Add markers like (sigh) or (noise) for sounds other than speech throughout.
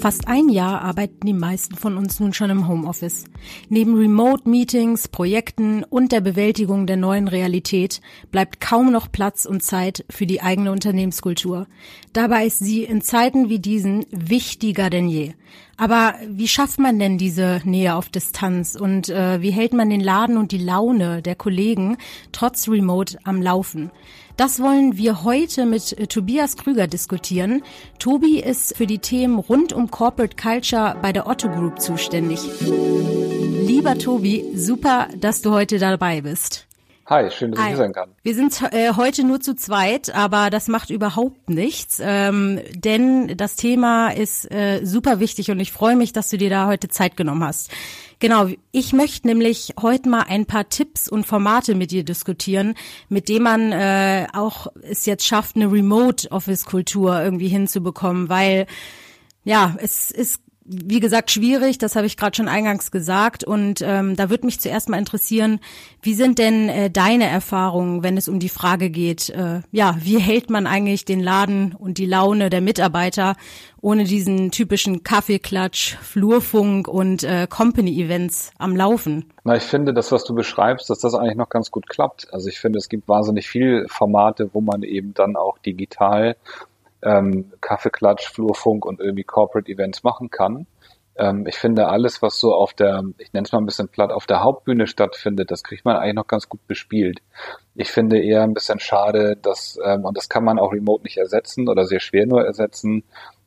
Fast ein Jahr arbeiten die meisten von uns nun schon im Homeoffice. Neben Remote-Meetings, Projekten und der Bewältigung der neuen Realität bleibt kaum noch Platz und Zeit für die eigene Unternehmenskultur. Dabei ist sie in Zeiten wie diesen wichtiger denn je. Aber wie schafft man denn diese Nähe auf Distanz und äh, wie hält man den Laden und die Laune der Kollegen trotz Remote am Laufen? Das wollen wir heute mit äh, Tobias Krüger diskutieren. Tobi ist für die Themen rund um Corporate Culture bei der Otto Group zuständig. Lieber Tobi, super, dass du heute dabei bist. Hi, schön, dass Hi. ich hier sein kann. Wir sind äh, heute nur zu zweit, aber das macht überhaupt nichts, ähm, denn das Thema ist äh, super wichtig und ich freue mich, dass du dir da heute Zeit genommen hast. Genau, ich möchte nämlich heute mal ein paar Tipps und Formate mit dir diskutieren, mit denen man äh, auch es jetzt schafft, eine Remote-Office-Kultur irgendwie hinzubekommen, weil ja, es ist wie gesagt, schwierig, das habe ich gerade schon eingangs gesagt. Und ähm, da würde mich zuerst mal interessieren, wie sind denn äh, deine Erfahrungen, wenn es um die Frage geht, äh, ja, wie hält man eigentlich den Laden und die Laune der Mitarbeiter ohne diesen typischen Kaffeeklatsch, Flurfunk und äh, Company-Events am Laufen? Na, ich finde, das, was du beschreibst, dass das eigentlich noch ganz gut klappt. Also ich finde, es gibt wahnsinnig viele Formate, wo man eben dann auch digital ähm, Kaffeeklatsch, Flurfunk und irgendwie Corporate Events machen kann. Ähm, ich finde, alles, was so auf der, ich nenne es mal ein bisschen platt, auf der Hauptbühne stattfindet, das kriegt man eigentlich noch ganz gut bespielt. Ich finde eher ein bisschen schade, dass, ähm, und das kann man auch remote nicht ersetzen oder sehr schwer nur ersetzen,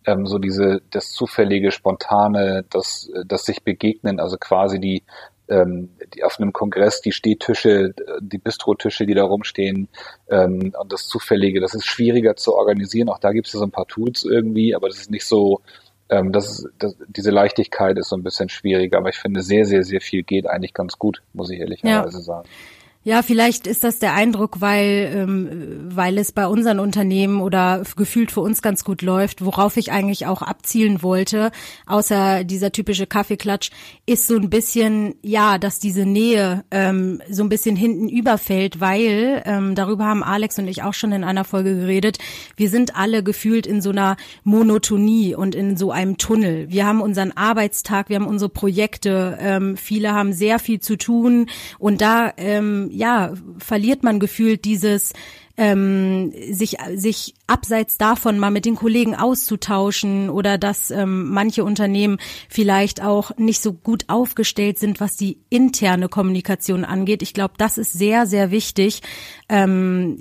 ähm, so diese, das zufällige, spontane, das, das sich begegnen, also quasi die, ähm, die auf einem Kongress die Stehtische, die Bistrotische, die da rumstehen ähm, und das Zufällige, das ist schwieriger zu organisieren. Auch da gibt es ja so ein paar Tools irgendwie, aber das ist nicht so, ähm, das, ist, das, diese Leichtigkeit ist so ein bisschen schwieriger. Aber ich finde, sehr, sehr, sehr viel geht eigentlich ganz gut, muss ich ehrlicherweise ja. sagen. Ja, vielleicht ist das der Eindruck, weil, ähm, weil es bei unseren Unternehmen oder gefühlt für uns ganz gut läuft. Worauf ich eigentlich auch abzielen wollte, außer dieser typische Kaffeeklatsch, ist so ein bisschen, ja, dass diese Nähe ähm, so ein bisschen hinten überfällt, weil, ähm, darüber haben Alex und ich auch schon in einer Folge geredet, wir sind alle gefühlt in so einer Monotonie und in so einem Tunnel. Wir haben unseren Arbeitstag, wir haben unsere Projekte, ähm, viele haben sehr viel zu tun und da ähm, ja, verliert man gefühlt dieses ähm, sich sich abseits davon mal mit den Kollegen auszutauschen oder dass ähm, manche Unternehmen vielleicht auch nicht so gut aufgestellt sind, was die interne Kommunikation angeht. Ich glaube, das ist sehr sehr wichtig, ähm,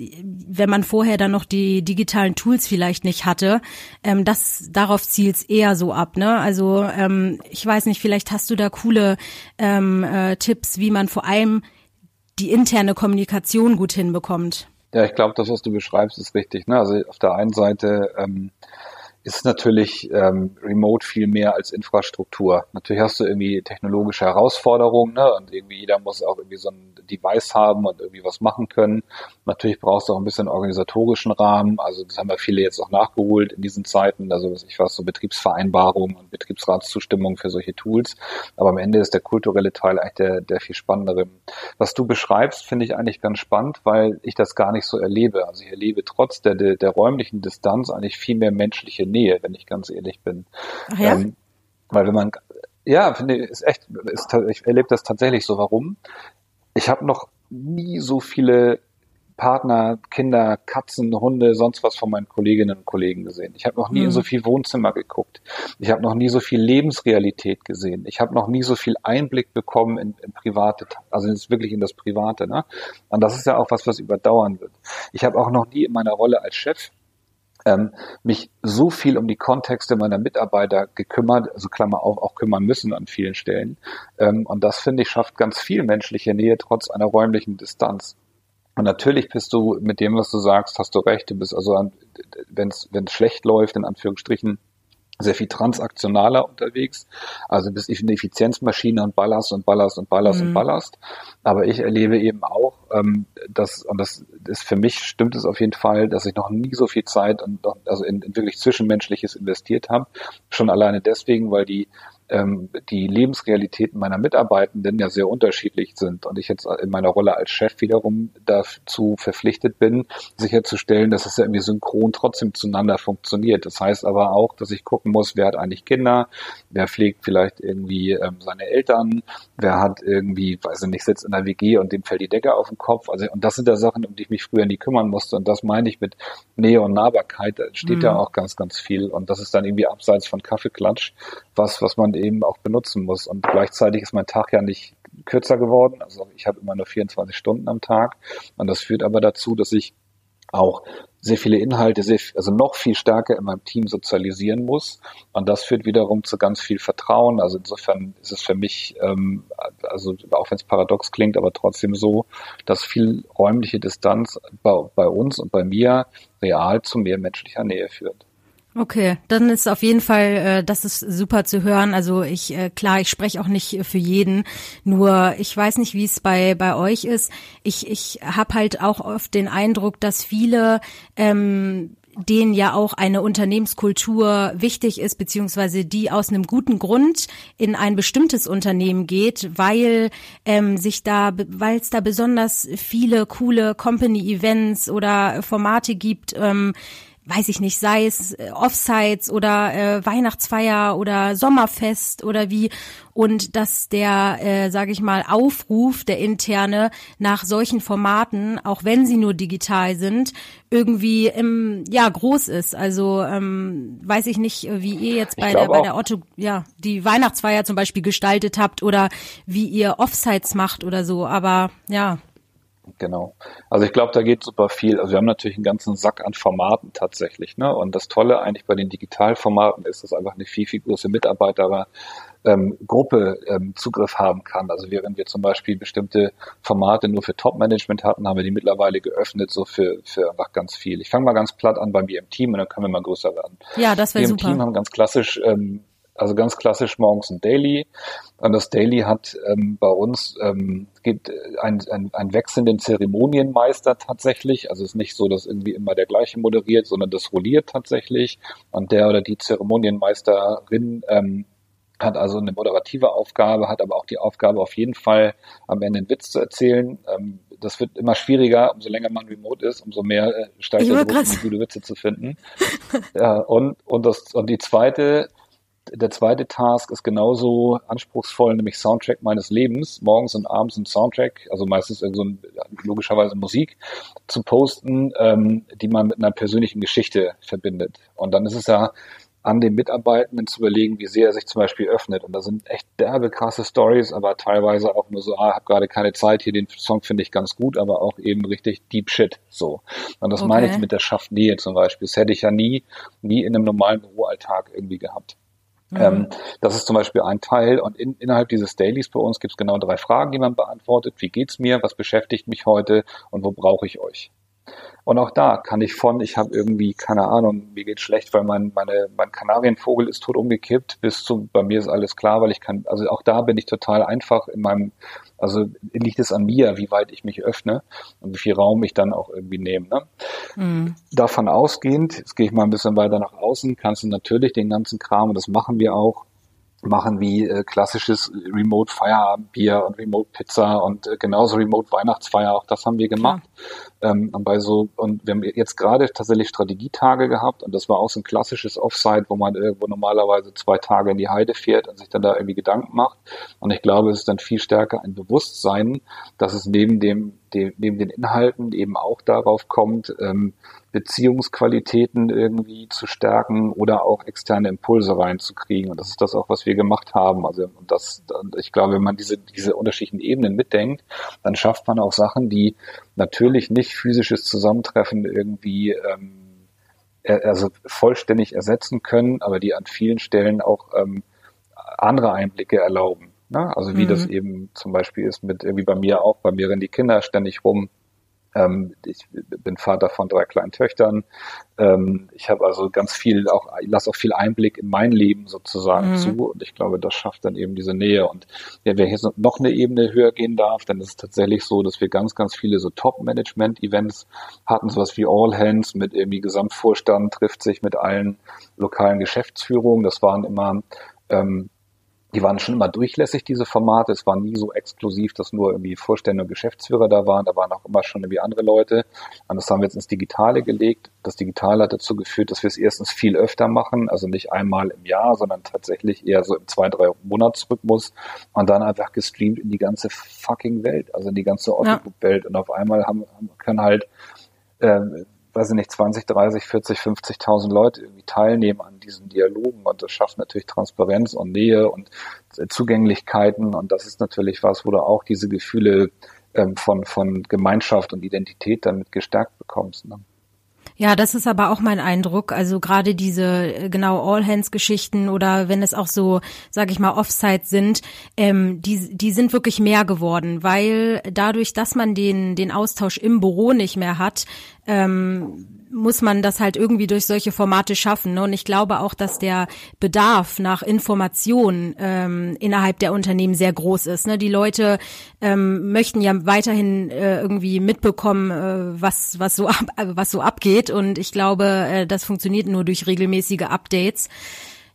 wenn man vorher dann noch die digitalen Tools vielleicht nicht hatte. Ähm, das darauf zielt es eher so ab. Ne? Also ähm, ich weiß nicht, vielleicht hast du da coole ähm, äh, Tipps, wie man vor allem die interne Kommunikation gut hinbekommt. Ja, ich glaube, das, was du beschreibst, ist richtig. Ne? Also auf der einen Seite ähm, ist natürlich ähm, Remote viel mehr als Infrastruktur. Natürlich hast du irgendwie technologische Herausforderungen ne? und irgendwie jeder muss auch irgendwie so ein Device haben und irgendwie was machen können. Natürlich brauchst du auch ein bisschen organisatorischen Rahmen. Also das haben wir viele jetzt auch nachgeholt in diesen Zeiten. Also ich weiß so Betriebsvereinbarungen und Betriebsratszustimmung für solche Tools. Aber am Ende ist der kulturelle Teil eigentlich der, der viel spannendere. Was du beschreibst, finde ich eigentlich ganz spannend, weil ich das gar nicht so erlebe. Also ich erlebe trotz der, der, der räumlichen Distanz eigentlich viel mehr menschliche Nähe, wenn ich ganz ehrlich bin. Ach ja? Ähm, weil wenn man, ja, finde ich, ist echt, ist, ich erlebe das tatsächlich so. Warum? Ich habe noch nie so viele Partner, Kinder, Katzen, Hunde, sonst was von meinen Kolleginnen und Kollegen gesehen. Ich habe noch nie mhm. in so viel Wohnzimmer geguckt. Ich habe noch nie so viel Lebensrealität gesehen. Ich habe noch nie so viel Einblick bekommen in, in private, also wirklich in das Private. Ne? Und das ist ja auch was, was überdauern wird. Ich habe auch noch nie in meiner Rolle als Chef ähm, mich so viel um die Kontexte meiner Mitarbeiter gekümmert, also Klammer auf, auch kümmern müssen an vielen Stellen. Ähm, und das finde ich schafft ganz viel menschliche Nähe trotz einer räumlichen Distanz. Und natürlich bist du mit dem, was du sagst, hast du recht. Du bist also, wenn es schlecht läuft, in Anführungsstrichen, sehr viel transaktionaler unterwegs. Also bist ich eine Effizienzmaschine und ballerst und ballerst und ballerst mhm. und ballerst. Aber ich erlebe eben auch, ähm, dass, und das ist für mich stimmt es auf jeden Fall, dass ich noch nie so viel Zeit und also in, in wirklich Zwischenmenschliches investiert habe. Schon alleine deswegen, weil die ähm, die Lebensrealitäten meiner Mitarbeitenden ja sehr unterschiedlich sind und ich jetzt in meiner Rolle als Chef wiederum dazu verpflichtet bin, sicherzustellen, dass es ja irgendwie synchron trotzdem zueinander funktioniert. Das heißt aber auch, dass ich gucken muss, wer hat eigentlich Kinder, wer pflegt vielleicht irgendwie ähm, seine Eltern, wer hat irgendwie, weiß ich nicht, sitzt in der WG und dem fällt die Decke auf den Kopf. Also und das sind ja Sachen, um die ich mich früher nie kümmern musste und das meine ich mit Nähe und Nahbarkeit, da steht mhm. ja auch ganz, ganz viel und das ist dann irgendwie abseits von Kaffeeklatsch, was, was man eben auch benutzen muss. Und gleichzeitig ist mein Tag ja nicht kürzer geworden. Also ich habe immer nur 24 Stunden am Tag. Und das führt aber dazu, dass ich auch sehr viele Inhalte, sehr, also noch viel stärker in meinem Team sozialisieren muss. Und das führt wiederum zu ganz viel Vertrauen. Also insofern ist es für mich, ähm, also auch wenn es paradox klingt, aber trotzdem so, dass viel räumliche Distanz bei, bei uns und bei mir real zu mehr menschlicher Nähe führt. Okay, dann ist auf jeden Fall, äh, das ist super zu hören. Also ich, äh, klar, ich spreche auch nicht für jeden, nur ich weiß nicht, wie es bei bei euch ist. Ich ich habe halt auch oft den Eindruck, dass viele ähm, denen ja auch eine Unternehmenskultur wichtig ist, beziehungsweise die aus einem guten Grund in ein bestimmtes Unternehmen geht, weil ähm, sich da, weil es da besonders viele coole Company-Events oder Formate gibt, ähm, weiß ich nicht, sei es äh, Offsites oder äh, Weihnachtsfeier oder Sommerfest oder wie und dass der, äh, sage ich mal, Aufruf der interne nach solchen Formaten, auch wenn sie nur digital sind, irgendwie im, ja groß ist. Also ähm, weiß ich nicht, wie ihr jetzt bei der bei der Otto ja die Weihnachtsfeier zum Beispiel gestaltet habt oder wie ihr Offsites macht oder so, aber ja. Genau. Also ich glaube, da geht super viel. Also wir haben natürlich einen ganzen Sack an Formaten tatsächlich. Ne? Und das Tolle eigentlich bei den Digitalformaten ist, dass einfach eine viel, viel größere Mitarbeiter ähm, Gruppe ähm, Zugriff haben kann. Also während wir zum Beispiel bestimmte Formate nur für Top-Management hatten, haben wir die mittlerweile geöffnet, so für, für einfach ganz viel. Ich fange mal ganz platt an bei mir im Team und dann können wir mal größer werden. Ja, das wäre super. Wir im Team haben ganz klassisch ähm, also ganz klassisch morgens ein Daily. Und das Daily hat ähm, bei uns ähm, gibt ein, ein, ein wechselnden Zeremonienmeister tatsächlich. Also es ist nicht so, dass irgendwie immer der gleiche moderiert, sondern das rolliert tatsächlich. Und der oder die Zeremonienmeisterin ähm, hat also eine moderative Aufgabe, hat aber auch die Aufgabe, auf jeden Fall am Ende einen Witz zu erzählen. Ähm, das wird immer schwieriger, umso länger man remote ist, umso mehr äh, steigt der Druck, gute Witze zu finden. ja, und, und, das, und die zweite der zweite Task ist genauso anspruchsvoll, nämlich Soundtrack meines Lebens, morgens und abends ein Soundtrack, also meistens so ein, logischerweise Musik, zu posten, ähm, die man mit einer persönlichen Geschichte verbindet. Und dann ist es ja an den Mitarbeitenden zu überlegen, wie sehr er sich zum Beispiel öffnet. Und da sind echt derbe krasse Stories, aber teilweise auch nur so, ah, habe gerade keine Zeit, hier den Song finde ich ganz gut, aber auch eben richtig Deep Shit so. Und das okay. meine ich mit der Schaft Nähe zum Beispiel. Das hätte ich ja nie, nie in einem normalen Büroalltag irgendwie gehabt. Mhm. Ähm, das ist zum Beispiel ein Teil. Und in, innerhalb dieses Dailies bei uns gibt es genau drei Fragen, die man beantwortet. Wie geht's mir? Was beschäftigt mich heute? Und wo brauche ich euch? Und auch da kann ich von, ich habe irgendwie, keine Ahnung, mir geht schlecht, weil mein, meine, mein Kanarienvogel ist tot umgekippt, bis zu, bei mir ist alles klar, weil ich kann, also auch da bin ich total einfach in meinem, also liegt es an mir, wie weit ich mich öffne und wie viel Raum ich dann auch irgendwie nehme. Ne? Mhm. Davon ausgehend, jetzt gehe ich mal ein bisschen weiter nach außen, kannst du natürlich den ganzen Kram, und das machen wir auch, machen wie äh, klassisches Remote Feierabendbier und Remote Pizza und äh, genauso Remote Weihnachtsfeier, auch das haben wir gemacht. Ähm, und bei so, und wir haben jetzt gerade tatsächlich Strategietage gehabt und das war auch so ein klassisches Offsite, wo man irgendwo normalerweise zwei Tage in die Heide fährt und sich dann da irgendwie Gedanken macht. Und ich glaube, es ist dann viel stärker ein Bewusstsein, dass es neben dem, dem neben den Inhalten eben auch darauf kommt, ähm, Beziehungsqualitäten irgendwie zu stärken oder auch externe Impulse reinzukriegen. Und das ist das auch, was wir gemacht haben. Also und das, ich glaube, wenn man diese, diese unterschiedlichen Ebenen mitdenkt, dann schafft man auch Sachen, die natürlich nicht physisches Zusammentreffen irgendwie ähm, also vollständig ersetzen können, aber die an vielen Stellen auch ähm, andere Einblicke erlauben. Ne? Also wie mhm. das eben zum Beispiel ist mit, wie bei mir auch, bei mir rennen die Kinder ständig rum ähm, ich bin Vater von drei kleinen Töchtern. Ähm, ich habe also ganz viel auch, lasse auch viel Einblick in mein Leben sozusagen mhm. zu und ich glaube, das schafft dann eben diese Nähe. Und ja, wer jetzt noch eine Ebene höher gehen darf, dann ist es tatsächlich so, dass wir ganz, ganz viele so Top-Management-Events hatten, sowas wie All Hands mit irgendwie Gesamtvorstand trifft sich mit allen lokalen Geschäftsführungen. Das waren immer ähm, die waren schon immer durchlässig, diese Formate. Es war nie so exklusiv, dass nur irgendwie Vorstände und Geschäftsführer da waren. Da waren auch immer schon irgendwie andere Leute. Und das haben wir jetzt ins Digitale gelegt. Das Digitale hat dazu geführt, dass wir es erstens viel öfter machen, also nicht einmal im Jahr, sondern tatsächlich eher so im zwei, drei Monatsrhythmus und dann einfach gestreamt in die ganze fucking Welt, also in die ganze Autogroup-Welt. Und auf einmal haben, können halt ähm, weiß ich nicht, 20, 30, 40, 50.000 Leute irgendwie teilnehmen an diesen Dialogen und das schafft natürlich Transparenz und Nähe und Zugänglichkeiten und das ist natürlich was, wo du auch diese Gefühle ähm, von, von Gemeinschaft und Identität damit gestärkt bekommst. Ne? Ja, das ist aber auch mein Eindruck. Also gerade diese äh, genau All-Hands-Geschichten oder wenn es auch so, sage ich mal, Offsite sind, ähm, die, die sind wirklich mehr geworden, weil dadurch, dass man den, den Austausch im Büro nicht mehr hat, ähm, muss man das halt irgendwie durch solche Formate schaffen. Ne? Und ich glaube auch, dass der Bedarf nach Information ähm, innerhalb der Unternehmen sehr groß ist. Ne? Die Leute ähm, möchten ja weiterhin äh, irgendwie mitbekommen, äh, was was so ab, was so abgeht. Und ich glaube, äh, das funktioniert nur durch regelmäßige Updates.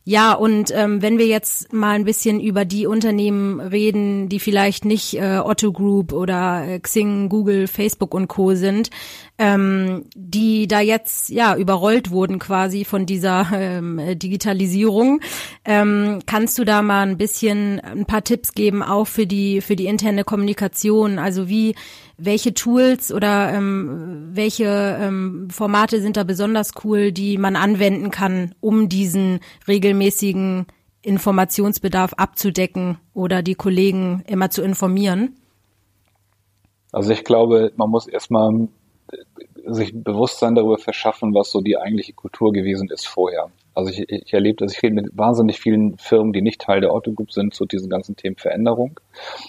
Ja, und ähm, wenn wir jetzt mal ein bisschen über die Unternehmen reden, die vielleicht nicht äh, Otto Group oder äh, Xing, Google, Facebook und Co. sind, ähm, die da jetzt ja überrollt wurden quasi von dieser ähm, Digitalisierung. Ähm, kannst du da mal ein bisschen ein paar Tipps geben, auch für die für die interne Kommunikation? Also wie welche Tools oder ähm, welche ähm, Formate sind da besonders cool, die man anwenden kann, um diesen regelmäßigen Informationsbedarf abzudecken oder die Kollegen immer zu informieren? Also ich glaube, man muss erstmal sich Bewusstsein darüber verschaffen, was so die eigentliche Kultur gewesen ist vorher. Also ich, ich erlebe das, ich rede mit wahnsinnig vielen Firmen, die nicht Teil der Otto Group sind, zu diesen ganzen Themen Veränderung.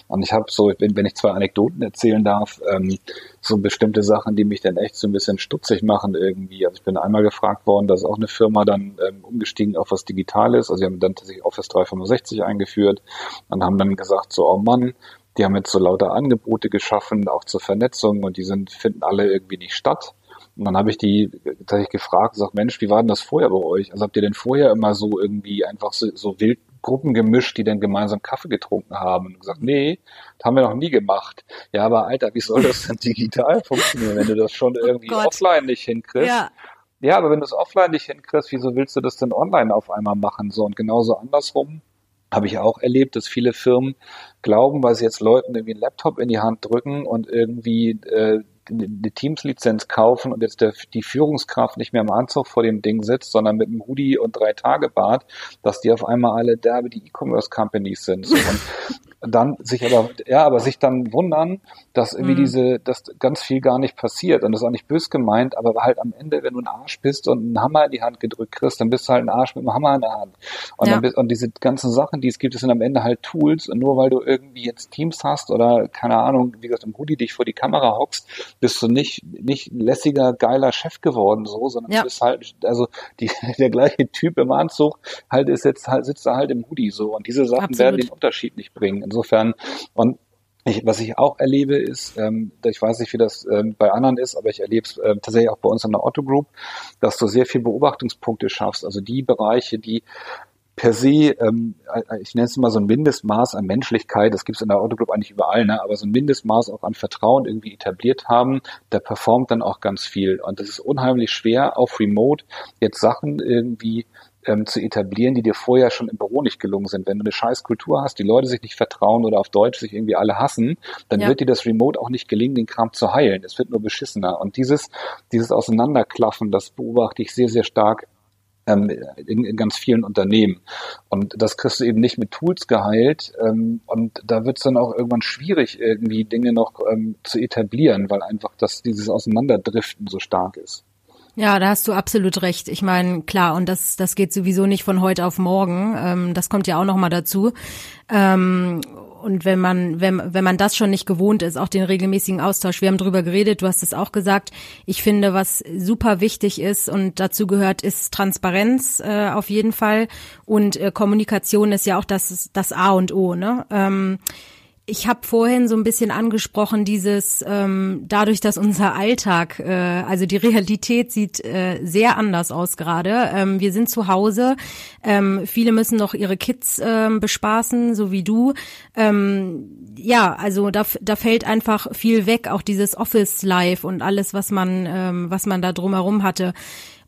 Und ich habe so, wenn, ich zwei Anekdoten erzählen darf, ähm, so bestimmte Sachen, die mich dann echt so ein bisschen stutzig machen irgendwie. Also ich bin einmal gefragt worden, dass auch eine Firma dann ähm, umgestiegen auf was Digitales. Also sie haben dann tatsächlich Office 365 eingeführt und haben dann gesagt, so, oh Mann, die haben jetzt so lauter Angebote geschaffen, auch zur Vernetzung und die sind, finden alle irgendwie nicht statt. Und dann habe ich die tatsächlich gefragt, gesagt, Mensch, wie war denn das vorher bei euch? Also habt ihr denn vorher immer so irgendwie einfach so, so wild Gruppen gemischt, die dann gemeinsam Kaffee getrunken haben? Und gesagt, nee, das haben wir noch nie gemacht. Ja, aber Alter, wie soll das denn (laughs) digital funktionieren, wenn du das schon oh irgendwie oh offline nicht hinkriegst? Ja. Ja, aber wenn du es offline nicht hinkriegst, wieso willst du das denn online auf einmal machen? So und genauso andersrum habe ich auch erlebt, dass viele Firmen glauben, weil sie jetzt Leuten irgendwie einen Laptop in die Hand drücken und irgendwie äh, eine Teams-Lizenz kaufen und jetzt der, die Führungskraft nicht mehr im Anzug vor dem Ding sitzt, sondern mit einem Hoodie und drei Tage Bart, dass die auf einmal alle derbe die E-Commerce-Companies sind. So. Und (laughs) dann sich aber, ja, aber sich dann wundern, dass irgendwie mhm. diese, dass ganz viel gar nicht passiert. Und das ist auch nicht bös gemeint, aber halt am Ende, wenn du ein Arsch bist und einen Hammer in die Hand gedrückt kriegst, dann bist du halt ein Arsch mit einem Hammer in der Hand. Und, ja. dann bist, und diese ganzen Sachen, die es gibt, das sind am Ende halt Tools. Und nur weil du irgendwie jetzt Teams hast oder keine Ahnung, wie gesagt, im Hoodie dich vor die Kamera hockst, bist du nicht, nicht lässiger, geiler Chef geworden, so, sondern ja. du bist halt, also die, (laughs) der gleiche Typ im Anzug halt ist jetzt halt, sitzt da halt im Hoodie so. Und diese Sachen Absolut. werden den Unterschied nicht bringen. Insofern, und ich, was ich auch erlebe, ist, ähm, ich weiß nicht, wie das ähm, bei anderen ist, aber ich erlebe es äh, tatsächlich auch bei uns in der Otto Group, dass du sehr viel Beobachtungspunkte schaffst. Also die Bereiche, die per se, ähm, äh, ich nenne es mal so ein Mindestmaß an Menschlichkeit, das gibt es in der Group eigentlich überall, ne? aber so ein Mindestmaß auch an Vertrauen irgendwie etabliert haben, der performt dann auch ganz viel. Und das ist unheimlich schwer, auf Remote jetzt Sachen irgendwie ähm, zu etablieren, die dir vorher schon im Büro nicht gelungen sind. Wenn du eine scheiß Kultur hast, die Leute sich nicht vertrauen oder auf Deutsch sich irgendwie alle hassen, dann ja. wird dir das Remote auch nicht gelingen, den Kram zu heilen. Es wird nur beschissener. Und dieses, dieses Auseinanderklaffen, das beobachte ich sehr, sehr stark ähm, in, in ganz vielen Unternehmen. Und das kriegst du eben nicht mit Tools geheilt. Ähm, und da wird es dann auch irgendwann schwierig, irgendwie Dinge noch ähm, zu etablieren, weil einfach das, dieses Auseinanderdriften so stark ist. Ja, da hast du absolut recht. Ich meine, klar, und das, das geht sowieso nicht von heute auf morgen. Ähm, das kommt ja auch nochmal dazu. Ähm, und wenn man, wenn, wenn man das schon nicht gewohnt ist, auch den regelmäßigen Austausch, wir haben drüber geredet, du hast es auch gesagt, ich finde, was super wichtig ist und dazu gehört, ist Transparenz äh, auf jeden Fall. Und äh, Kommunikation ist ja auch das, das A und O, ne? Ähm, ich habe vorhin so ein bisschen angesprochen, dieses ähm, dadurch, dass unser Alltag, äh, also die Realität sieht äh, sehr anders aus gerade. Ähm, wir sind zu Hause, ähm, viele müssen noch ihre Kids ähm, bespaßen, so wie du. Ähm, ja, also da, da fällt einfach viel weg, auch dieses Office Life und alles, was man, ähm, was man da drumherum hatte.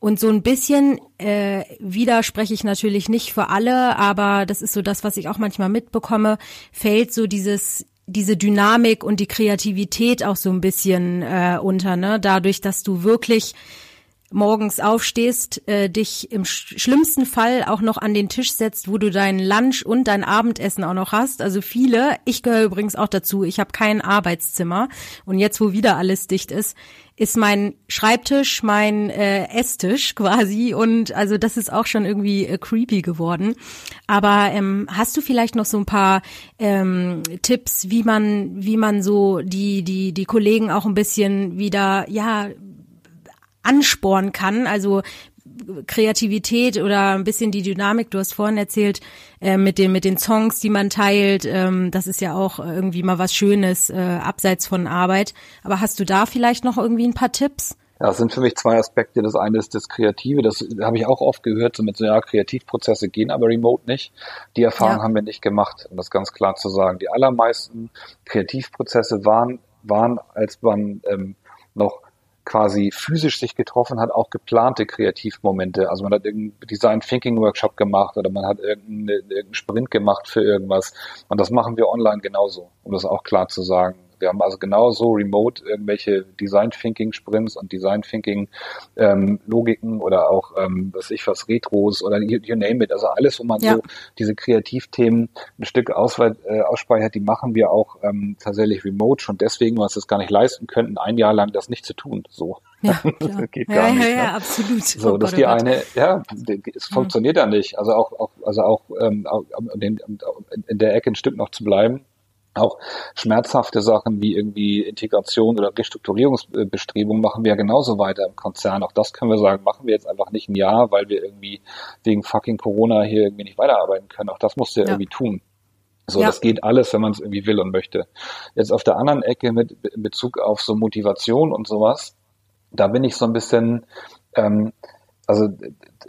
Und so ein bisschen äh, widerspreche ich natürlich nicht für alle, aber das ist so das, was ich auch manchmal mitbekomme, fällt so dieses diese Dynamik und die Kreativität auch so ein bisschen äh, unter, ne? Dadurch, dass du wirklich morgens aufstehst, äh, dich im sch schlimmsten Fall auch noch an den Tisch setzt, wo du dein Lunch und dein Abendessen auch noch hast. Also viele, ich gehöre übrigens auch dazu, ich habe kein Arbeitszimmer und jetzt, wo wieder alles dicht ist, ist mein Schreibtisch mein äh, Esstisch (laughs) quasi und also das ist auch schon irgendwie äh, creepy geworden. Aber ähm, hast du vielleicht noch so ein paar ähm, Tipps, wie man wie man so die die die Kollegen auch ein bisschen wieder ja anspornen kann. Also Kreativität oder ein bisschen die Dynamik. Du hast vorhin erzählt äh, mit den mit den Songs, die man teilt. Ähm, das ist ja auch irgendwie mal was Schönes äh, abseits von Arbeit. Aber hast du da vielleicht noch irgendwie ein paar Tipps? Ja, das sind für mich zwei Aspekte. Das eine ist das Kreative, das habe ich auch oft gehört, so mit so, ja, Kreativprozesse gehen aber remote nicht. Die Erfahrung ja. haben wir nicht gemacht, um das ganz klar zu sagen. Die allermeisten Kreativprozesse waren, waren als man ähm, noch quasi physisch sich getroffen hat, auch geplante Kreativmomente. Also man hat irgendeinen Design Thinking Workshop gemacht oder man hat irgendeinen Sprint gemacht für irgendwas. Und das machen wir online genauso, um das auch klar zu sagen. Wir haben also genauso remote irgendwelche Design Thinking Sprints und Design Thinking ähm, Logiken oder auch, ähm, was ich was, Retros oder you, you name it. Also alles, wo man ja. so diese Kreativthemen ein Stück ausweit, äh, ausspeichert, die machen wir auch ähm, tatsächlich remote schon deswegen, weil wir es gar nicht leisten könnten, ein Jahr lang das nicht zu tun. So. Ja, (laughs) das geht gar ja, nicht. Ja, ja, ne? absolut. So, oh das ist die oh eine, ja, es funktioniert ja nicht. Also auch, auch also auch ähm, in, in der Ecke ein Stück noch zu bleiben auch schmerzhafte Sachen wie irgendwie Integration oder Restrukturierungsbestrebungen machen wir ja genauso weiter im Konzern. Auch das können wir sagen, machen wir jetzt einfach nicht ein Jahr, weil wir irgendwie wegen fucking Corona hier irgendwie nicht weiterarbeiten können. Auch das musst du ja, irgendwie tun. So, ja. das geht alles, wenn man es irgendwie will und möchte. Jetzt auf der anderen Ecke mit in Bezug auf so Motivation und sowas, da bin ich so ein bisschen, ähm, also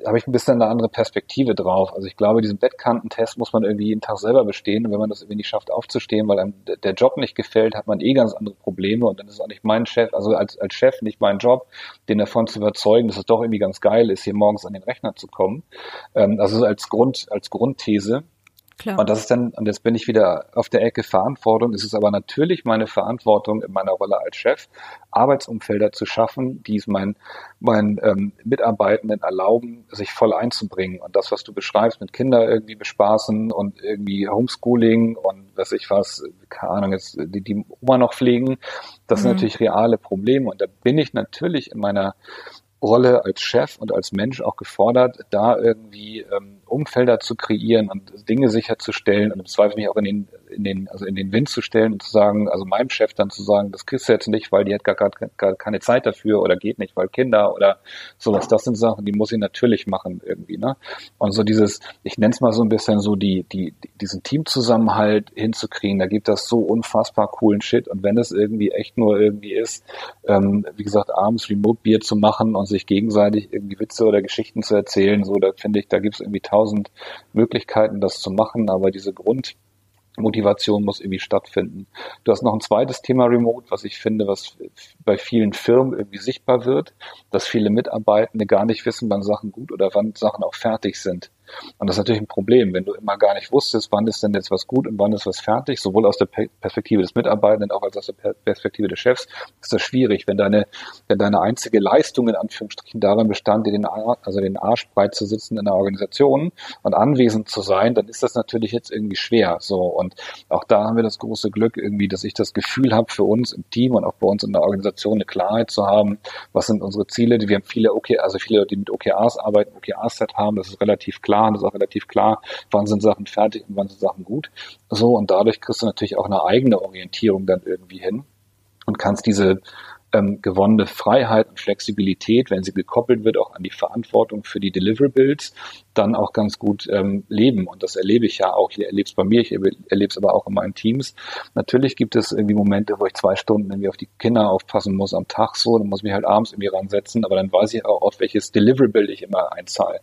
habe ich ein bisschen eine andere Perspektive drauf. Also ich glaube, diesen Bettkantentest muss man irgendwie jeden Tag selber bestehen. Und wenn man das irgendwie nicht schafft aufzustehen, weil einem der Job nicht gefällt, hat man eh ganz andere Probleme. Und dann ist auch nicht mein Chef, also als, als Chef nicht mein Job, den davon zu überzeugen, dass es doch irgendwie ganz geil ist, hier morgens an den Rechner zu kommen. Ähm, also als Grund, als Grundthese. Klar. Und das ist dann, und jetzt bin ich wieder auf der Ecke Verantwortung. Es ist aber natürlich meine Verantwortung in meiner Rolle als Chef, Arbeitsumfelder zu schaffen, die es meinen, meinen ähm, Mitarbeitenden erlauben, sich voll einzubringen. Und das, was du beschreibst, mit Kinder irgendwie bespaßen und irgendwie Homeschooling und was ich was, keine Ahnung, jetzt die, die Oma noch pflegen, das mhm. sind natürlich reale Probleme. Und da bin ich natürlich in meiner Rolle als Chef und als Mensch auch gefordert, da irgendwie ähm, Umfelder zu kreieren und Dinge sicherzustellen und im Zweifel mich auch in den, in den, also in den Wind zu stellen und zu sagen, also meinem Chef dann zu sagen, das kriegst du jetzt nicht, weil die hat gar, gar, gar keine Zeit dafür oder geht nicht, weil Kinder oder sowas. Das sind Sachen, die muss ich natürlich machen irgendwie, ne? Und so dieses, ich nenne es mal so ein bisschen so die, die, diesen Teamzusammenhalt hinzukriegen, da gibt das so unfassbar coolen Shit und wenn es irgendwie echt nur irgendwie ist, ähm, wie gesagt, abends Remote Bier zu machen und sich gegenseitig irgendwie Witze oder Geschichten zu erzählen, so, da finde ich, da gibt es irgendwie tausend Möglichkeiten, das zu machen, aber diese Grundmotivation muss irgendwie stattfinden. Du hast noch ein zweites Thema Remote, was ich finde, was bei vielen Firmen irgendwie sichtbar wird, dass viele Mitarbeitende gar nicht wissen, wann Sachen gut oder wann Sachen auch fertig sind. Und das ist natürlich ein Problem, wenn du immer gar nicht wusstest, wann ist denn jetzt was gut und wann ist was fertig, sowohl aus der Perspektive des Mitarbeitenden auch als aus der Perspektive des Chefs, ist das schwierig, wenn deine, wenn deine einzige Leistung in Anführungsstrichen darin bestand, dir den, also den Arsch breit zu sitzen in der Organisation und anwesend zu sein, dann ist das natürlich jetzt irgendwie schwer. So und auch da haben wir das große Glück irgendwie, dass ich das Gefühl habe für uns im Team und auch bei uns in der Organisation eine Klarheit zu haben, was sind unsere Ziele. Wir haben viele OK, also viele, die mit OKRs arbeiten, OKR-Set haben, das ist relativ klar klar, das ist auch relativ klar, wann sind Sachen fertig und wann sind Sachen gut. So, und dadurch kriegst du natürlich auch eine eigene Orientierung dann irgendwie hin und kannst diese ähm, gewonnene Freiheit und Flexibilität, wenn sie gekoppelt wird auch an die Verantwortung für die Deliverables, dann auch ganz gut ähm, leben. Und das erlebe ich ja auch. Ich erlebe es bei mir, ich erlebe es aber auch in meinen Teams. Natürlich gibt es irgendwie Momente, wo ich zwei Stunden irgendwie auf die Kinder aufpassen muss am Tag so, dann muss ich mich halt abends irgendwie ransetzen, aber dann weiß ich auch, auf welches Deliverable ich immer einzahle.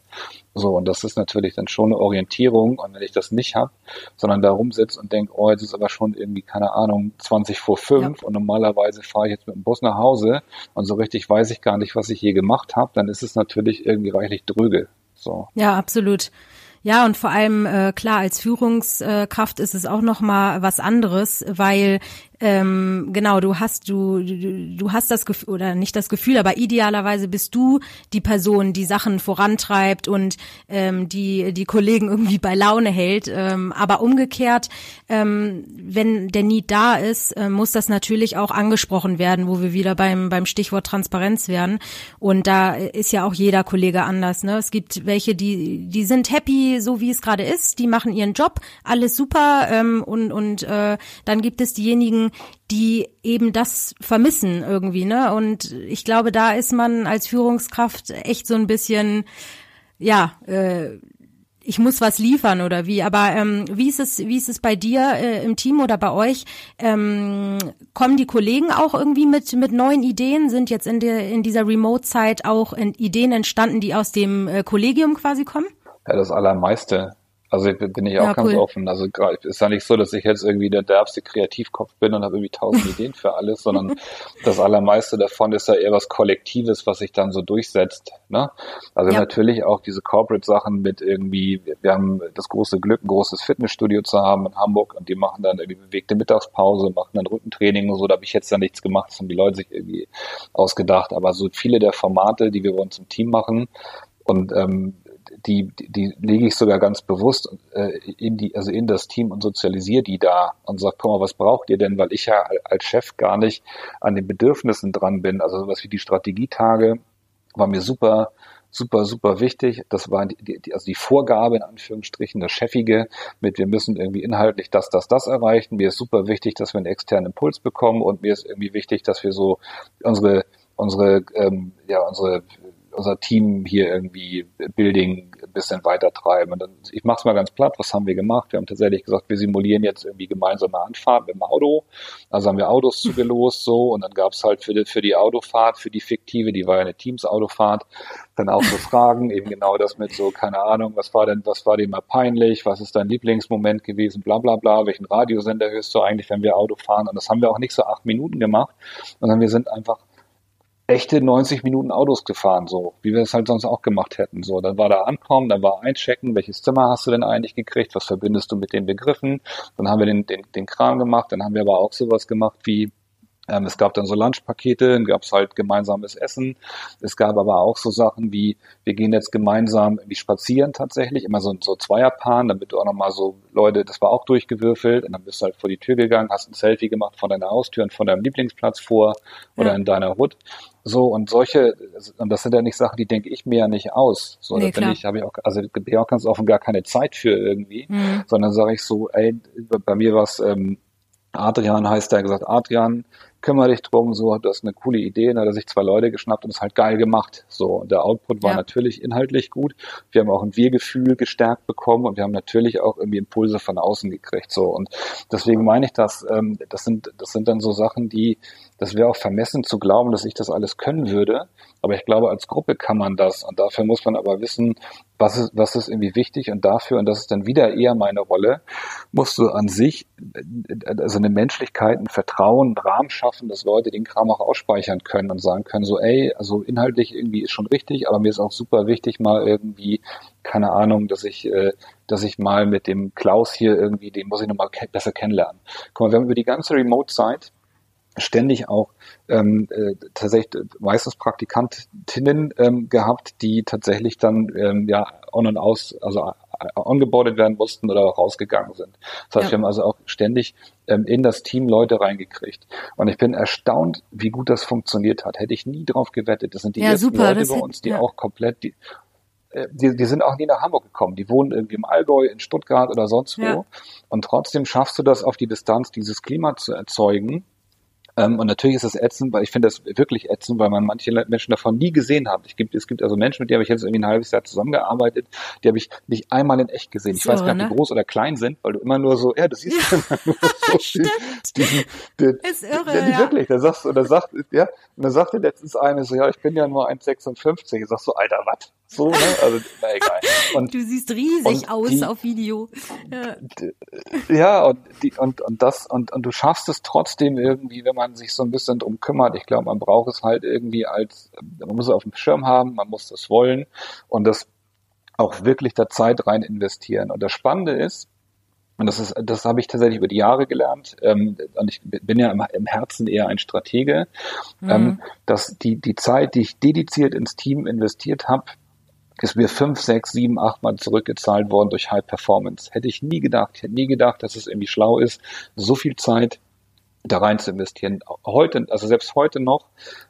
So, und das ist natürlich dann schon eine Orientierung. Und wenn ich das nicht habe, sondern da rumsitze und denke, oh, jetzt ist aber schon irgendwie, keine Ahnung, 20 vor 5 ja. und normalerweise fahre ich jetzt mit dem Bus nach Hause und so richtig weiß ich gar nicht, was ich je gemacht habe, dann ist es natürlich irgendwie reichlich dröge. So. Ja, absolut. Ja, und vor allem äh, klar, als Führungskraft ist es auch noch mal was anderes, weil ähm, genau, du hast du, du du hast das Gefühl oder nicht das Gefühl, aber idealerweise bist du die Person, die Sachen vorantreibt und ähm, die die Kollegen irgendwie bei Laune hält. Ähm, aber umgekehrt, ähm, wenn der Need da ist, äh, muss das natürlich auch angesprochen werden, wo wir wieder beim beim Stichwort Transparenz werden. Und da ist ja auch jeder Kollege anders. Ne? Es gibt welche, die die sind happy, so wie es gerade ist, die machen ihren Job, alles super ähm, und und äh, dann gibt es diejenigen die eben das vermissen irgendwie, ne? Und ich glaube, da ist man als Führungskraft echt so ein bisschen, ja, äh, ich muss was liefern oder wie. Aber ähm, wie ist es, wie ist es bei dir äh, im Team oder bei euch? Ähm, kommen die Kollegen auch irgendwie mit mit neuen Ideen? Sind jetzt in der in dieser Remote-Zeit auch Ideen entstanden, die aus dem äh, Kollegium quasi kommen? Ja, das allermeiste. Also bin ich auch ja, ganz cool. offen. Also ist ja nicht so, dass ich jetzt irgendwie der derbste Kreativkopf bin und habe irgendwie tausend (laughs) Ideen für alles, sondern das allermeiste davon ist ja eher was Kollektives, was sich dann so durchsetzt. Ne? Also ja. natürlich auch diese Corporate-Sachen mit irgendwie, wir haben das große Glück, ein großes Fitnessstudio zu haben in Hamburg und die machen dann irgendwie bewegte Mittagspause, machen dann Rückentraining und so. Da habe ich jetzt ja nichts gemacht, das haben die Leute sich irgendwie ausgedacht. Aber so viele der Formate, die wir bei uns im Team machen, und ähm, die, die lege ich sogar ganz bewusst äh, in die, also in das Team und sozialisiere die da und sage, komm mal, was braucht ihr denn? Weil ich ja als Chef gar nicht an den Bedürfnissen dran bin. Also sowas wie die Strategietage war mir super, super, super wichtig. Das war die, die, also die Vorgabe in Anführungsstrichen, das Chefige mit, wir müssen irgendwie inhaltlich das, das, das erreichen. Mir ist super wichtig, dass wir einen externen Impuls bekommen und mir ist irgendwie wichtig, dass wir so unsere unsere ähm, ja unsere unser Team hier irgendwie Building ein bisschen weiter treiben. Und dann, ich mache es mal ganz platt, was haben wir gemacht? Wir haben tatsächlich gesagt, wir simulieren jetzt irgendwie gemeinsame Anfahrt mit dem Auto. Also haben wir Autos zugelost so und dann gab es halt für die, für die Autofahrt, für die fiktive, die war ja eine Teams-Autofahrt, dann auch so Fragen, (laughs) eben genau das mit so, keine Ahnung, was war denn, was war dir mal peinlich, was ist dein Lieblingsmoment gewesen, bla bla bla, welchen Radiosender hörst du eigentlich, wenn wir Auto fahren? Und das haben wir auch nicht so acht Minuten gemacht, sondern wir sind einfach echte 90 Minuten Autos gefahren, so wie wir es halt sonst auch gemacht hätten. So, dann war da ankommen, dann war einchecken, welches Zimmer hast du denn eigentlich gekriegt, was verbindest du mit den Begriffen? Dann haben wir den, den, den Kram gemacht, dann haben wir aber auch sowas gemacht wie ähm, es gab dann so Lunchpakete, dann gab es halt gemeinsames Essen. Es gab aber auch so Sachen wie, wir gehen jetzt gemeinsam wie spazieren tatsächlich, immer so, so Zweierpaaren, damit du auch nochmal so, Leute, das war auch durchgewürfelt und dann bist du halt vor die Tür gegangen, hast ein Selfie gemacht von deiner Haustür und von deinem Lieblingsplatz vor oder ja. in deiner Hut. So, und solche, und das sind ja nicht Sachen, die denke ich mir ja nicht aus. So, nee, da bin ich, habe ich auch, also bin ich auch ganz offen gar keine Zeit für irgendwie, mhm. sondern sage ich so, ey, bei mir war es, ähm, Adrian heißt der gesagt, Adrian, kümmere dich drum, so, du hast eine coole Idee, dann hat er sich zwei Leute geschnappt und es halt geil gemacht. So, und der Output war ja. natürlich inhaltlich gut. Wir haben auch ein Wir-Gefühl gestärkt bekommen und wir haben natürlich auch irgendwie Impulse von außen gekriegt. So, und deswegen meine ich das, ähm, das sind, das sind dann so Sachen, die, das wäre auch vermessen zu glauben, dass ich das alles können würde. Aber ich glaube, als Gruppe kann man das. Und dafür muss man aber wissen, was ist, was ist irgendwie wichtig. Und dafür, und das ist dann wieder eher meine Rolle, musst du an sich, also eine Menschlichkeit, ein Vertrauen, einen Rahmen schaffen, dass Leute den Kram auch ausspeichern können und sagen können, so, ey, also inhaltlich irgendwie ist schon richtig, aber mir ist auch super wichtig, mal irgendwie, keine Ahnung, dass ich, äh, dass ich mal mit dem Klaus hier irgendwie, den muss ich nochmal besser kennenlernen. Guck mal, wir haben über die ganze Remote-Zeit ständig auch ähm, äh, tatsächlich meistens Praktikantinnen ähm, gehabt, die tatsächlich dann ähm, ja on und aus, also ongeboardet werden mussten oder auch rausgegangen sind. Das heißt, ja. wir haben also auch ständig ähm, in das Team Leute reingekriegt. Und ich bin erstaunt, wie gut das funktioniert hat. Hätte ich nie drauf gewettet. Das sind die ja, ersten super, Leute bei uns, die ja. auch komplett, die, äh, die, die sind auch nie nach Hamburg gekommen. Die wohnen irgendwie im Allgäu, in Stuttgart oder sonst wo. Ja. Und trotzdem schaffst du das auf die Distanz, dieses Klima zu erzeugen, und natürlich ist es ätzend, weil ich finde das wirklich ätzend, weil man manche Menschen davon nie gesehen hat. Ich gibt, es gibt also Menschen, mit denen habe ich jetzt irgendwie ein halbes Jahr zusammengearbeitet, die habe ich nicht einmal in echt gesehen. Ich so, weiß gar nicht, ne? wie groß oder klein sind, weil du immer nur so, ja, du siehst ja. immer (laughs) nur so Stimmt. diesen, den, ist irre, den, ja. Wirklich, da sagst du, da sagt, ja, und da sagte letztens eine so, ja, ich bin ja nur 1,56. Ich sag so, Alter, was? So, ne? Also, na egal. Und, du siehst riesig aus die, auf Video. Ja, ja und, die, und, und das, und, und du schaffst es trotzdem irgendwie, wenn man sich so ein bisschen drum kümmert. Ich glaube, man braucht es halt irgendwie als, man muss es auf dem Schirm haben, man muss das wollen und das auch wirklich da Zeit rein investieren. Und das Spannende ist, und das ist, das habe ich tatsächlich über die Jahre gelernt. Ähm, und ich bin ja im, im Herzen eher ein Stratege, mhm. ähm, dass die, die Zeit, die ich dediziert ins Team investiert habe, ist mir fünf, sechs, sieben, acht Mal zurückgezahlt worden durch High Performance. Hätte ich nie gedacht. Ich hätte nie gedacht, dass es irgendwie schlau ist, so viel Zeit da rein zu investieren. Heute, also selbst heute noch,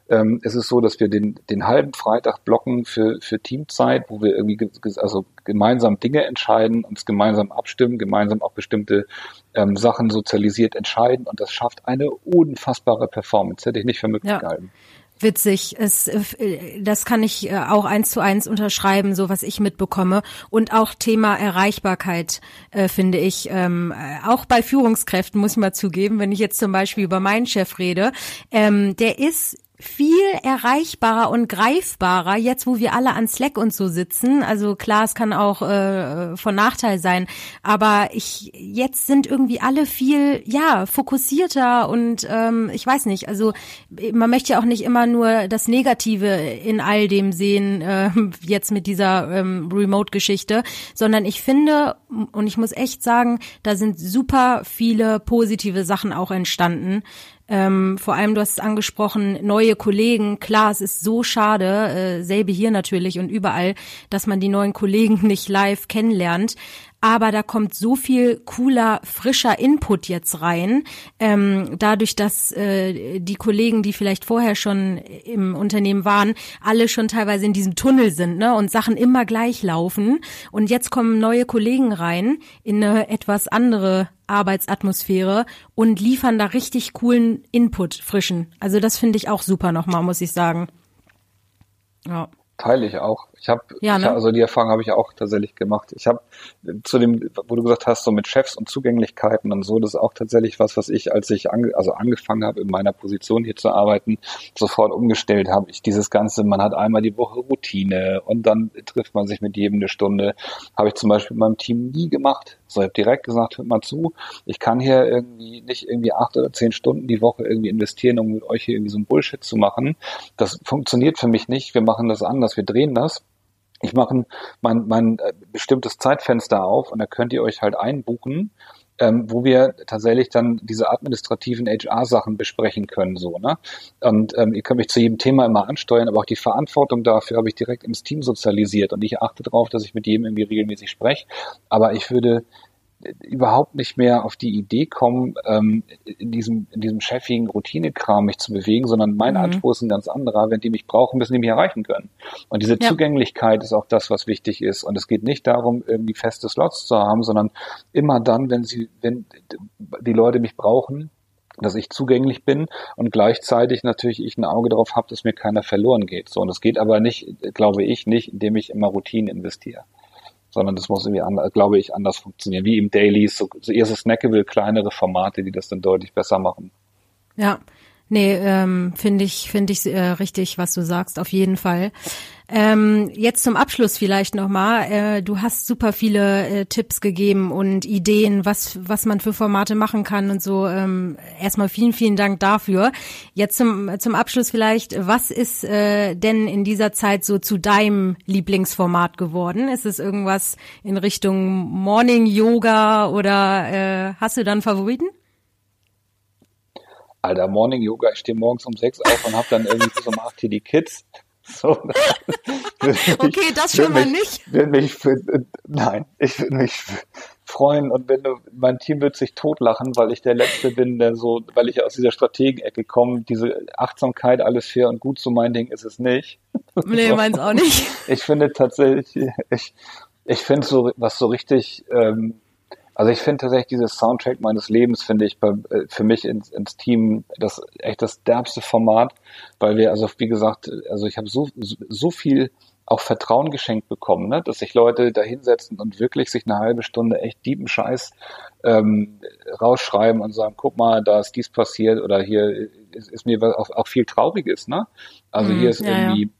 ähm, ist es so, dass wir den, den halben Freitag blocken für, für Teamzeit, wo wir irgendwie also gemeinsam Dinge entscheiden, uns gemeinsam abstimmen, gemeinsam auch bestimmte ähm, Sachen sozialisiert entscheiden und das schafft eine unfassbare Performance. Hätte ich nicht für möglich ja. gehalten witzig. Es, äh, das kann ich äh, auch eins zu eins unterschreiben, so was ich mitbekomme. Und auch Thema Erreichbarkeit äh, finde ich, ähm, äh, auch bei Führungskräften muss ich mal zugeben, wenn ich jetzt zum Beispiel über meinen Chef rede, ähm, der ist viel erreichbarer und greifbarer, jetzt wo wir alle an Slack und so sitzen. Also klar, es kann auch äh, von Nachteil sein, aber ich jetzt sind irgendwie alle viel ja fokussierter und ähm, ich weiß nicht. Also man möchte ja auch nicht immer nur das Negative in all dem sehen äh, (laughs) jetzt mit dieser ähm, Remote-Geschichte, sondern ich finde und ich muss echt sagen, da sind super viele positive Sachen auch entstanden. Ähm, vor allem, du hast es angesprochen, neue Kollegen. Klar, es ist so schade, äh, selbe hier natürlich und überall, dass man die neuen Kollegen (laughs) nicht live kennenlernt aber da kommt so viel cooler, frischer Input jetzt rein. Ähm, dadurch, dass äh, die Kollegen, die vielleicht vorher schon im Unternehmen waren, alle schon teilweise in diesem Tunnel sind ne, und Sachen immer gleich laufen. Und jetzt kommen neue Kollegen rein in eine etwas andere Arbeitsatmosphäre und liefern da richtig coolen Input, frischen. Also das finde ich auch super nochmal, muss ich sagen. Ja. Teile ich auch. Ich habe, ja, ne? also die Erfahrung habe ich auch tatsächlich gemacht. Ich habe zu dem, wo du gesagt hast, so mit Chefs und Zugänglichkeiten und so, das ist auch tatsächlich was, was ich, als ich ange, also angefangen habe, in meiner Position hier zu arbeiten, sofort umgestellt habe. Ich dieses ganze, man hat einmal die Woche Routine und dann trifft man sich mit jedem eine Stunde. Habe ich zum Beispiel mit meinem Team nie gemacht. So, ich habe direkt gesagt, hört mal zu, ich kann hier irgendwie nicht irgendwie acht oder zehn Stunden die Woche irgendwie investieren, um mit euch hier irgendwie so ein Bullshit zu machen. Das funktioniert für mich nicht. Wir machen das anders, wir drehen das ich mache mein, mein äh, bestimmtes Zeitfenster auf und da könnt ihr euch halt einbuchen, ähm, wo wir tatsächlich dann diese administrativen HR-Sachen besprechen können, so, ne? Und ähm, ihr könnt mich zu jedem Thema immer ansteuern, aber auch die Verantwortung dafür habe ich direkt ins Team sozialisiert und ich achte darauf, dass ich mit jedem irgendwie regelmäßig spreche. Aber ich würde überhaupt nicht mehr auf die Idee kommen, ähm, in diesem, in diesem chefigen Routinekram mich zu bewegen, sondern mein mhm. Anspruch ist ein ganz anderer. Wenn die mich brauchen, müssen die mich erreichen können. Und diese ja. Zugänglichkeit ist auch das, was wichtig ist. Und es geht nicht darum, irgendwie feste Slots zu haben, sondern immer dann, wenn sie, wenn die Leute mich brauchen, dass ich zugänglich bin und gleichzeitig natürlich ich ein Auge darauf habe, dass mir keiner verloren geht. So, und das geht aber nicht, glaube ich, nicht, indem ich immer Routinen investiere sondern das muss irgendwie, anders, glaube ich, anders funktionieren. Wie im Dailies, so, so so snackable, kleinere Formate, die das dann deutlich besser machen. Ja, nee, ähm, finde ich, finde ich äh, richtig, was du sagst, auf jeden Fall. Ähm, jetzt zum Abschluss vielleicht nochmal. Äh, du hast super viele äh, Tipps gegeben und Ideen, was, was man für Formate machen kann und so. Ähm, erstmal vielen, vielen Dank dafür. Jetzt zum, zum Abschluss vielleicht, was ist äh, denn in dieser Zeit so zu deinem Lieblingsformat geworden? Ist es irgendwas in Richtung Morning Yoga oder äh, hast du dann Favoriten? Alter, Morning Yoga, ich stehe morgens um sechs auf und habe dann irgendwie so um acht hier die Kids (laughs) so, (laughs) okay, das schon mal nicht. Würde mich für, nein, ich würde mich freuen und wenn du, mein Team wird sich totlachen, weil ich der Letzte bin, der so, weil ich aus dieser Strategenecke komme, diese Achtsamkeit, alles fair und gut, so mein Ding ist es nicht. Nee, so. meins auch nicht. Ich finde tatsächlich, ich, ich finde so, was so richtig, ähm, Also ich finde tatsächlich dieses Soundtrack meines Lebens, finde ich bei, äh, für mich ins, ins Team das echt das derbste Format, weil wir, also wie gesagt, also ich habe so, so viel auch Vertrauen geschenkt bekommen, ne? dass sich Leute da hinsetzen und wirklich sich eine halbe Stunde echt diepen Scheiß ähm, rausschreiben und sagen, guck mal, da ist dies passiert oder hier ist, ist mir auch, auch viel Trauriges, ne? Also mhm, hier ist ja, irgendwie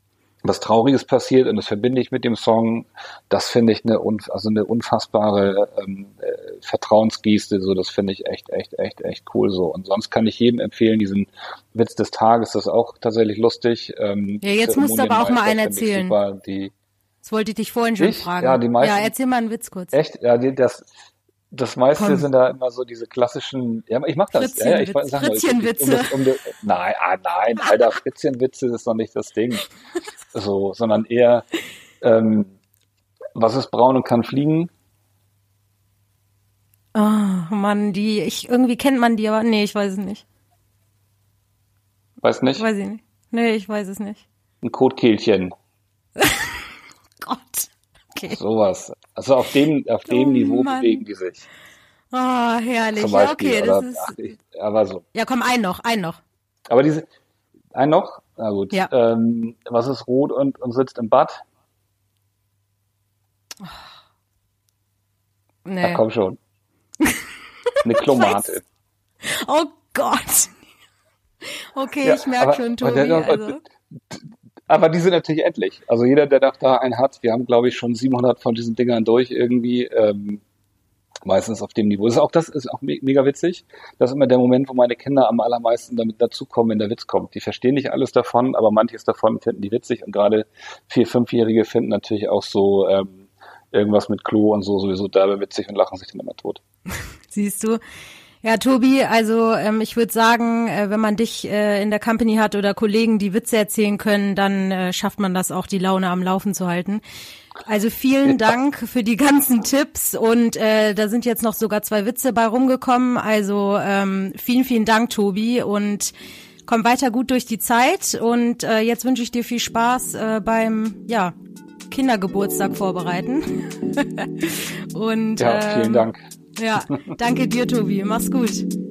was Trauriges passiert und das verbinde ich mit dem Song. Das finde ich eine, also eine unfassbare ähm, äh, Vertrauensgeste. So, das finde ich echt, echt, echt, echt cool so. Und sonst kann ich jedem empfehlen, diesen Witz des Tages, das ist auch tatsächlich lustig. Ähm, ja, jetzt musst du aber auch mal einen erzählen. Super, die, das wollte ich dich vorhin schon ich? fragen. Ja, die meisten, ja, erzähl mal einen Witz kurz. Echt? Ja, die, das, das meiste Komm. sind da immer so diese klassischen, ja, ich mach das. Ja, ja, ich sag Fritzchenwitze. Um, um, nein, ah, nein, Alter, Fritzchenwitze ist noch nicht das Ding. So, sondern eher, ähm, was ist braun und kann fliegen? Oh, Mann, die, ich, irgendwie kennt man die, aber nee, ich weiß es nicht. Weiß nicht? Weiß ich nicht. Nee, ich weiß es nicht. Ein Kotkehlchen. (laughs) Gott. Okay. Sowas. Also auf dem, auf dem oh, Niveau Mann. bewegen die sich. Oh, herrlich. ja, okay, das ist. Ach, ich, aber so. Ja, komm, ein noch, ein noch. Aber diese, ein noch? Na gut. Ja. Ähm, was ist rot und, und sitzt im Bad? Oh. Nee. Ach komm schon. Eine (laughs) Klomate. oh Gott. Okay, ja, ich merke schon, Tobi. Der, also. Aber die sind natürlich endlich. Also jeder, der da einen hat, wir haben glaube ich schon 700 von diesen Dingern durch irgendwie. Ähm, meistens auf dem Niveau. Das ist auch das ist auch mega witzig. Das ist immer der Moment, wo meine Kinder am allermeisten damit dazukommen, wenn der Witz kommt. Die verstehen nicht alles davon, aber manches davon finden die witzig und gerade vier, fünfjährige finden natürlich auch so ähm, irgendwas mit Klo und so sowieso derbe witzig und lachen sich dann immer tot. Siehst du? Ja, Tobi, also ähm, ich würde sagen, äh, wenn man dich äh, in der Company hat oder Kollegen, die Witze erzählen können, dann äh, schafft man das auch, die Laune am Laufen zu halten. Also vielen Dank für die ganzen Tipps und äh, da sind jetzt noch sogar zwei Witze bei rumgekommen. Also ähm, vielen, vielen Dank, Tobi und komm weiter gut durch die Zeit und äh, jetzt wünsche ich dir viel Spaß äh, beim ja Kindergeburtstag vorbereiten. (laughs) und ja, vielen ähm, Dank. Ja, danke dir, Tobi. Mach's gut.